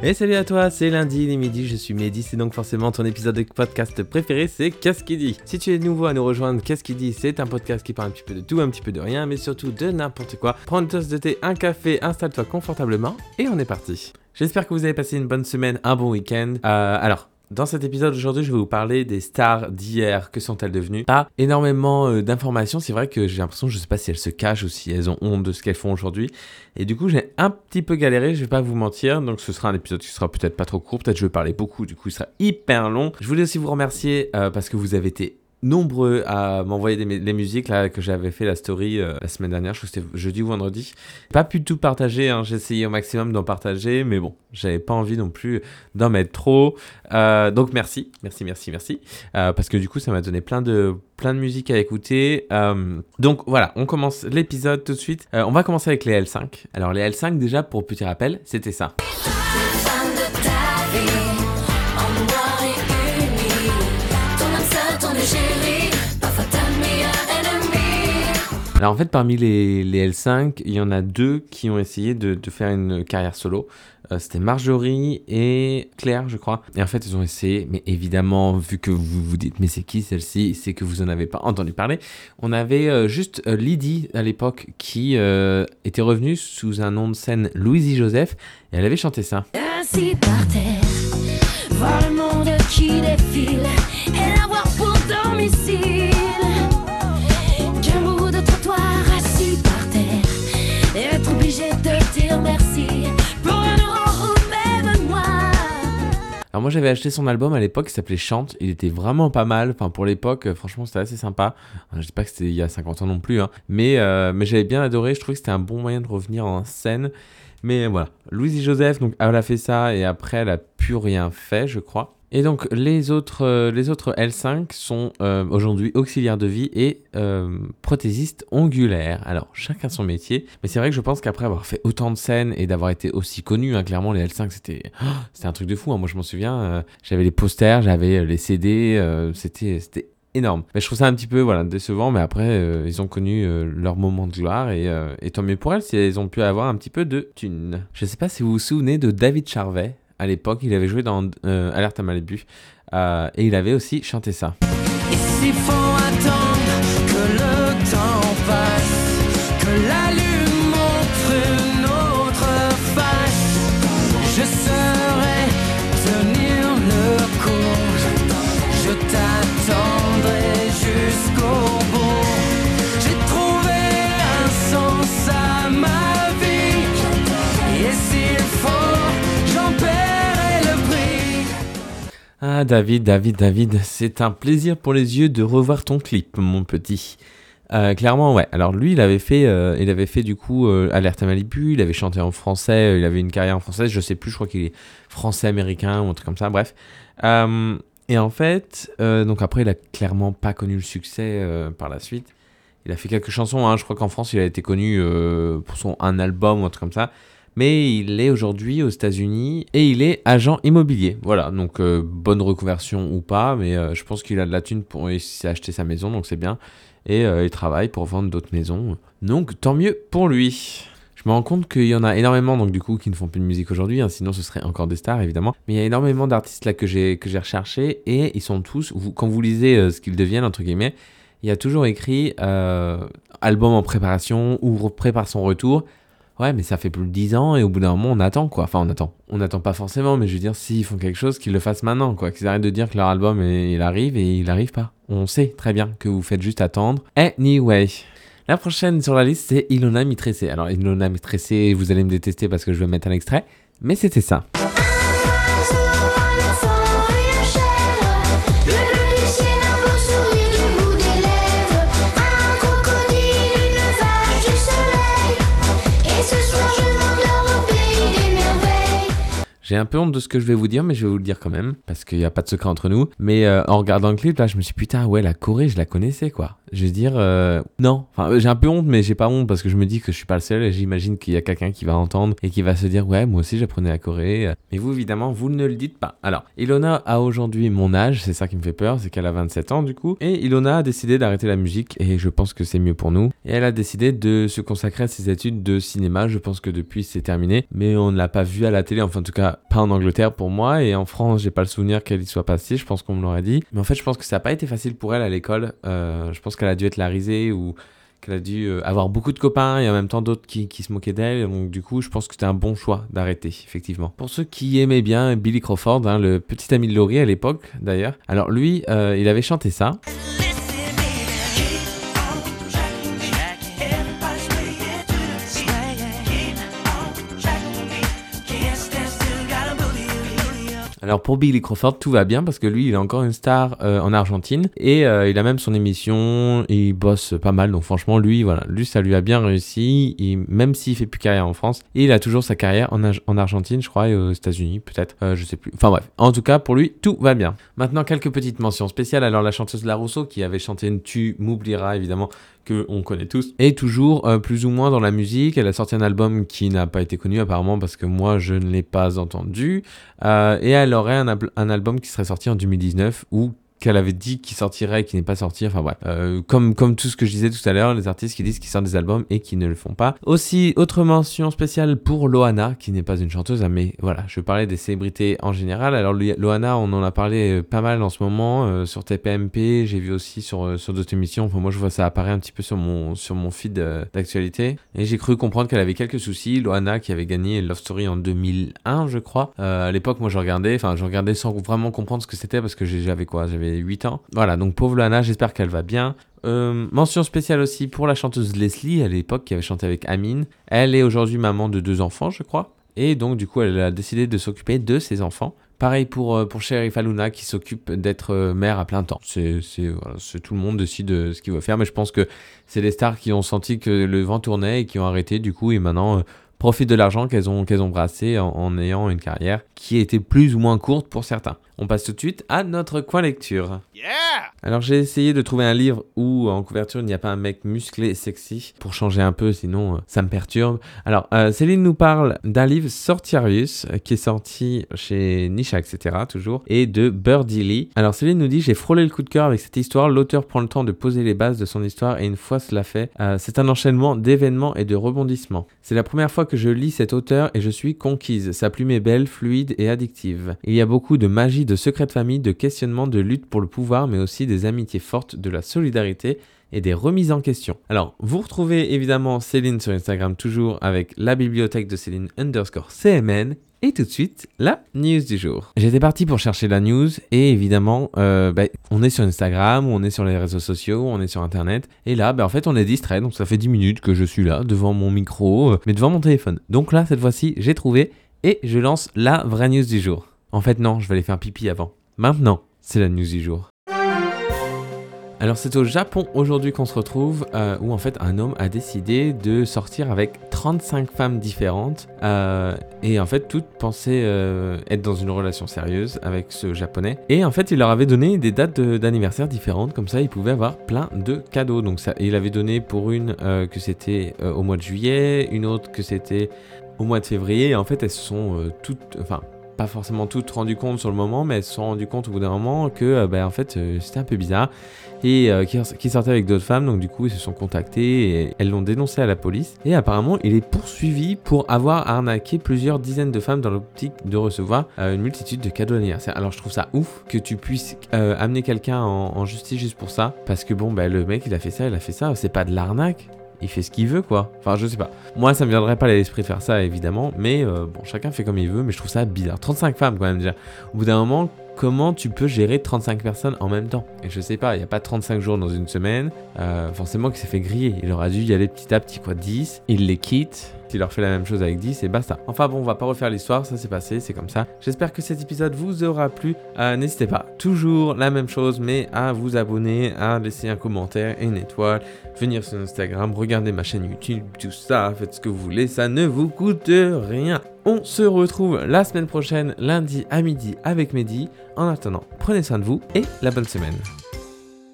Et salut à toi, c'est lundi, il est midi, je suis Mehdi, c'est donc forcément ton épisode de podcast préféré, c'est Qu'est-ce qui dit? Si tu es nouveau à nous rejoindre, Qu'est-ce qui dit? C'est un podcast qui parle un petit peu de tout, un petit peu de rien, mais surtout de n'importe quoi. Prends une tasse de thé, un café, installe-toi confortablement, et on est parti. J'espère que vous avez passé une bonne semaine, un bon week-end. Euh, alors, dans cet épisode aujourd'hui, je vais vous parler des stars d'hier. Que sont-elles devenues? Pas énormément euh, d'informations. C'est vrai que j'ai l'impression, je sais pas si elles se cachent ou si elles ont honte de ce qu'elles font aujourd'hui. Et du coup, j'ai un petit peu galéré, je vais pas vous mentir. Donc, ce sera un épisode qui sera peut-être pas trop court. Peut-être je vais parler beaucoup, du coup, il sera hyper long. Je voulais aussi vous remercier euh, parce que vous avez été nombreux à m'envoyer des, musiques là que j'avais fait la story euh, la semaine dernière, je crois que c'était jeudi ou vendredi. Pas pu tout partager, hein. j'ai essayé au maximum d'en partager, mais bon, j'avais pas envie non plus d'en mettre trop. Euh, donc merci, merci, merci, merci, euh, parce que du coup ça m'a donné plein de plein de musique à écouter. donc voilà, on commence l'épisode tout de suite. on va commencer avec les L5. Alors les L5 déjà pour petit rappel, c'était ça. Alors en fait, parmi les, L5, il y en a deux qui ont essayé de, faire une carrière solo. Euh, c'était Marjorie et Claire, je crois. Et en fait, ils ont essayé, mais évidemment, vu que vous vous dites, mais c'est qui celle-ci? C'est que vous en avez pas entendu parler. On avait euh, juste euh, Lydie à l'époque qui était revenue sous un nom de scène Louisie Joseph et elle avait chanté ça. Alors moi j'avais acheté son album à l'époque, il s'appelait Chante, il était vraiment pas mal, enfin pour l'époque euh, franchement c'était assez sympa, je dis pas que c'était il y a 50 ans non plus, hein. mais, euh, mais j'avais bien adoré, je trouvais que c'était un bon moyen de revenir en scène, mais voilà, Louise Joseph, donc elle a fait ça et après elle a plus rien fait je crois, et donc les autres, euh, les autres L5 sont euh, aujourd'hui auxiliaires de vie et euh, prothésistes ongulaires. Alors chacun son métier, mais c'est vrai que je pense qu'après avoir fait autant de scènes et d'avoir été aussi connu, hein, clairement les L5 c'était oh, c'était un truc de fou. Hein. Moi je m'en souviens, j'avais les posters, j'avais les CD, c'était c'était énorme. Mais je trouve ça un petit peu voilà décevant, mais après ils ont connu leur moment de gloire et, tant mieux pour elles si elles ont pu avoir un petit peu de thunes. Je sais pas si vous vous souvenez de David Charvet à l'époque. Il avait joué dans euh, Alerte à Malibu. Euh, et il avait aussi chanté ça. Ah David, David, David, c'est un plaisir pour les yeux de revoir ton clip, mon petit. Euh, clairement, ouais. Alors lui, il avait fait, euh, il avait fait du coup euh, Alerte à Malibu. Il avait chanté en français. il avait une carrière en français. Je sais plus. Je crois qu'il est français-américain ou un truc comme ça. Bref. et en fait, donc après, il a clairement pas connu le succès par la suite. Il a fait quelques chansons. Hein. Je crois qu'en France, il a été connu pour son un album ou un truc comme ça mais il est aujourd'hui aux États-Unis et il est agent immobilier. Voilà, donc euh, bonne reconversion ou pas, mais euh, je pense qu'il a de la thune pour acheter sa maison, donc c'est bien. Et euh, il travaille pour vendre d'autres maisons. Donc tant mieux pour lui. Je me rends compte qu'il y en a énormément, donc du coup, qui ne font plus de musique aujourd'hui, hein, sinon ce serait encore des stars évidemment. Mais il y a énormément d'artistes là que j'ai que recherché et ils sont tous, quand vous lisez ce qu'ils deviennent entre guillemets, il y a toujours écrit album en préparation ou prépare son retour. Ouais, mais ça fait plus de 10 ans et au bout d'un moment, on attend quoi. Enfin, on attend. On n'attend pas forcément, mais je veux dire, s'ils font quelque chose, qu'ils le fassent maintenant quoi. Qu'ils arrêtent de dire que leur album, il arrive et il arrive pas. On sait très bien que vous faites juste attendre. Anyway. La prochaine sur la liste, c'est Ilona Mitressé. Alors, Ilona Mitressé, vous allez me détester parce que je vais mettre un extrait, mais c'était ça. J'ai un peu honte de ce que je vais vous dire, mais je vais vous le dire quand même, parce qu'il n'y a pas de secret entre nous. Mais euh, en regardant le clip, là, je me suis dit, putain, ouais, la Corée, je la connaissais, quoi. Je veux dire, euh, non. Enfin, j'ai un peu honte, mais j'ai pas honte parce que je me dis que je suis pas le seul et j'imagine qu'il y a quelqu'un qui va entendre et qui va se dire, ouais, moi aussi, j'apprenais la Corée. Mais vous, évidemment, vous ne le dites pas. Alors, Ilona a aujourd'hui mon âge, c'est ça qui me fait peur, c'est qu'elle a 27 ans, du coup. Et Ilona a décidé d'arrêter la musique et je pense que c'est mieux pour nous. Et elle a décidé de se consacrer à ses études de cinéma. Je pense que depuis, c'est terminé, mais on ne l'a pas vu à la télé. Enfin, en tout cas, pas en Angleterre pour moi, et en France, j'ai pas le souvenir qu'elle y soit passée, je pense qu'on me l'aurait dit. Mais en fait, je pense que ça n'a pas été facile pour elle à l'école. Euh, je pense qu'elle a dû être la risée ou qu'elle a dû euh, avoir beaucoup de copains et en même temps d'autres qui, qui, se moquaient d'elle. Donc du coup, je pense que c'était un bon choix d'arrêter, effectivement. Pour ceux qui aimaient bien Billy Crawford, hein, le petit ami de Laurie à l'époque d'ailleurs, alors lui, euh, il avait chanté ça. Alors pour Billy Crawford, tout va bien parce que lui, il est encore une star euh, en Argentine et euh, il a même son émission, il bosse pas mal. Donc franchement, lui, voilà, lui, ça lui a bien réussi. Et même s'il fait plus carrière en France, il a toujours sa carrière en, en Argentine, je crois, et aux États-Unis, peut-être, euh, je sais plus. Enfin bref, en tout cas, pour lui, tout va bien. Maintenant, quelques petites mentions spéciales. Alors la chanteuse La Rousseau qui avait chanté une Tu m'oublieras évidemment on connaît tous, est toujours plus ou moins dans la musique. Elle a sorti un album qui n'a pas été connu apparemment parce que moi je ne l'ai pas entendu. Euh, et elle aurait un, un, album qui serait sorti en 2019 ou qu'elle avait dit qu'il sortirait et qui n'est pas sorti. Enfin bref, euh, comme, comme tout ce que je disais tout à l'heure, les artistes qui disent qu'ils sortent des albums et qui ne le font pas. Aussi, autre mention spéciale pour Loana, qui n'est pas une chanteuse, hein, mais voilà, je parlais des célébrités en général. Alors Loana, on en a parlé euh, pas mal en ce moment euh, sur TPMP, j'ai vu aussi sur, sur d'autres émissions. Enfin, moi, je vois ça apparaître un petit peu sur mon, sur mon feed d'actualité. Et j'ai cru comprendre qu'elle avait quelques soucis. Loana, qui avait gagné Love Story en 2001, je crois. à l'époque, moi, je regardais, enfin, je regardais sans vraiment comprendre ce que c'était parce que j'avais quoi? J'avais 8 ans. Voilà, donc pauvre Lana, j'espère qu'elle va bien. Euh, mention spéciale aussi pour la chanteuse Leslie à l'époque qui avait chanté avec Amine. Elle est aujourd'hui maman de deux enfants, je crois. Et donc, du coup, elle a décidé de s'occuper de ses enfants. Pareil pour, euh, pour Sherry Faluna qui s'occupe d'être euh, mère à plein temps. C'est tout le monde décide ce qu'il veut faire, mais je pense que c'est les stars qui ont senti que le vent tournait et qui ont arrêté du coup et maintenant profitent de l'argent qu'elles ont, qu'elles ont brassé en, en, ayant une carrière qui était plus ou moins courte pour certains. On passe tout de suite à notre coin lecture. Yeah Alors j'ai essayé de trouver un livre où en couverture il n'y a pas un mec musclé et sexy pour changer un peu, sinon euh, ça me perturbe. Alors euh, Céline nous parle d'un livre Sortirius euh, qui est sorti chez Nisha, etc. toujours, et de Birdie Lee. Alors Céline nous dit j'ai frôlé le coup de cœur avec cette histoire. L'auteur prend le temps de poser les bases de son histoire et une fois cela fait, c'est un enchaînement d'événements et de rebondissements. C'est la première fois que je lis cet auteur et je suis conquise. Sa plume est belle, fluide et addictive. Il y a beaucoup de magie de secrets de famille, de questionnements, de lutte pour le pouvoir, mais aussi des amitiés fortes, de la solidarité et des remises en question. Alors, vous retrouvez évidemment Céline sur Instagram toujours avec la bibliothèque de Céline underscore CMN. Et tout de suite, la news du jour. J'étais parti pour chercher la news et évidemment, euh, bah, on est sur Instagram, on est sur les réseaux sociaux, on est sur Internet. Et là, bah, en fait, on est distrait. Donc ça fait 10 minutes que je suis là devant mon micro, euh, mais devant mon téléphone. Donc là, cette fois-ci, j'ai trouvé et je lance la vraie news du jour. En fait, non, je vais aller faire pipi avant. Maintenant, c'est la news du jour. Alors c'est au Japon aujourd'hui qu'on se retrouve euh, où en fait un homme a décidé de sortir avec 35 femmes différentes euh, et en fait toutes pensaient euh, être dans une relation sérieuse avec ce japonais et en fait il leur avait donné des dates d'anniversaire différentes comme ça ils pouvaient avoir plein de cadeaux donc il avait donné pour une que c'était au mois de juillet une autre que c'était au mois de février et en fait elles sont toutes enfin pas forcément toutes rendu compte sur le moment, mais elles se sont rendues compte au bout d'un moment que euh, bah, en fait euh, c'était un peu bizarre et euh, qui, sortait avec d'autres femmes. Donc du coup ils se sont contactés et elles l'ont dénoncé à la police. Et apparemment il est poursuivi pour avoir arnaqué plusieurs dizaines de femmes dans l'optique de recevoir une multitude de cadeaux d'anniversaire. Alors je trouve ça ouf que tu puisses amener quelqu'un en, justice juste pour ça, parce que bon bah le mec il a fait ça, il a fait ça, c'est pas de l'arnaque il fait ce qu'il veut, quoi. Enfin, je sais pas. Moi, ça me viendrait pas à l'esprit de faire ça, évidemment. Mais euh, bon, chacun fait comme il veut. Mais je trouve ça bizarre. 35 femmes, quand même, déjà. Au bout d'un moment, comment tu peux gérer 35 personnes en même temps Et je sais pas, il n'y a pas 35 jours dans une semaine. Euh, forcément qu'il s'est fait griller. Il aura dû y aller petit à petit, quoi. 10. Il les quitte. Il leur fait la même chose avec 10 et basta. Enfin bon, on va pas refaire l'histoire, ça s'est passé, c'est comme ça. J'espère que cet épisode vous aura plu. Euh, n'hésitez pas, toujours la même chose, mais à vous abonner, à laisser un commentaire et une étoile, venir sur Instagram, regarder ma chaîne YouTube, tout ça, faites ce que vous voulez, ça ne vous coûte rien. On se retrouve la semaine prochaine, lundi à midi avec Mehdi. En attendant, prenez soin de vous et la bonne semaine.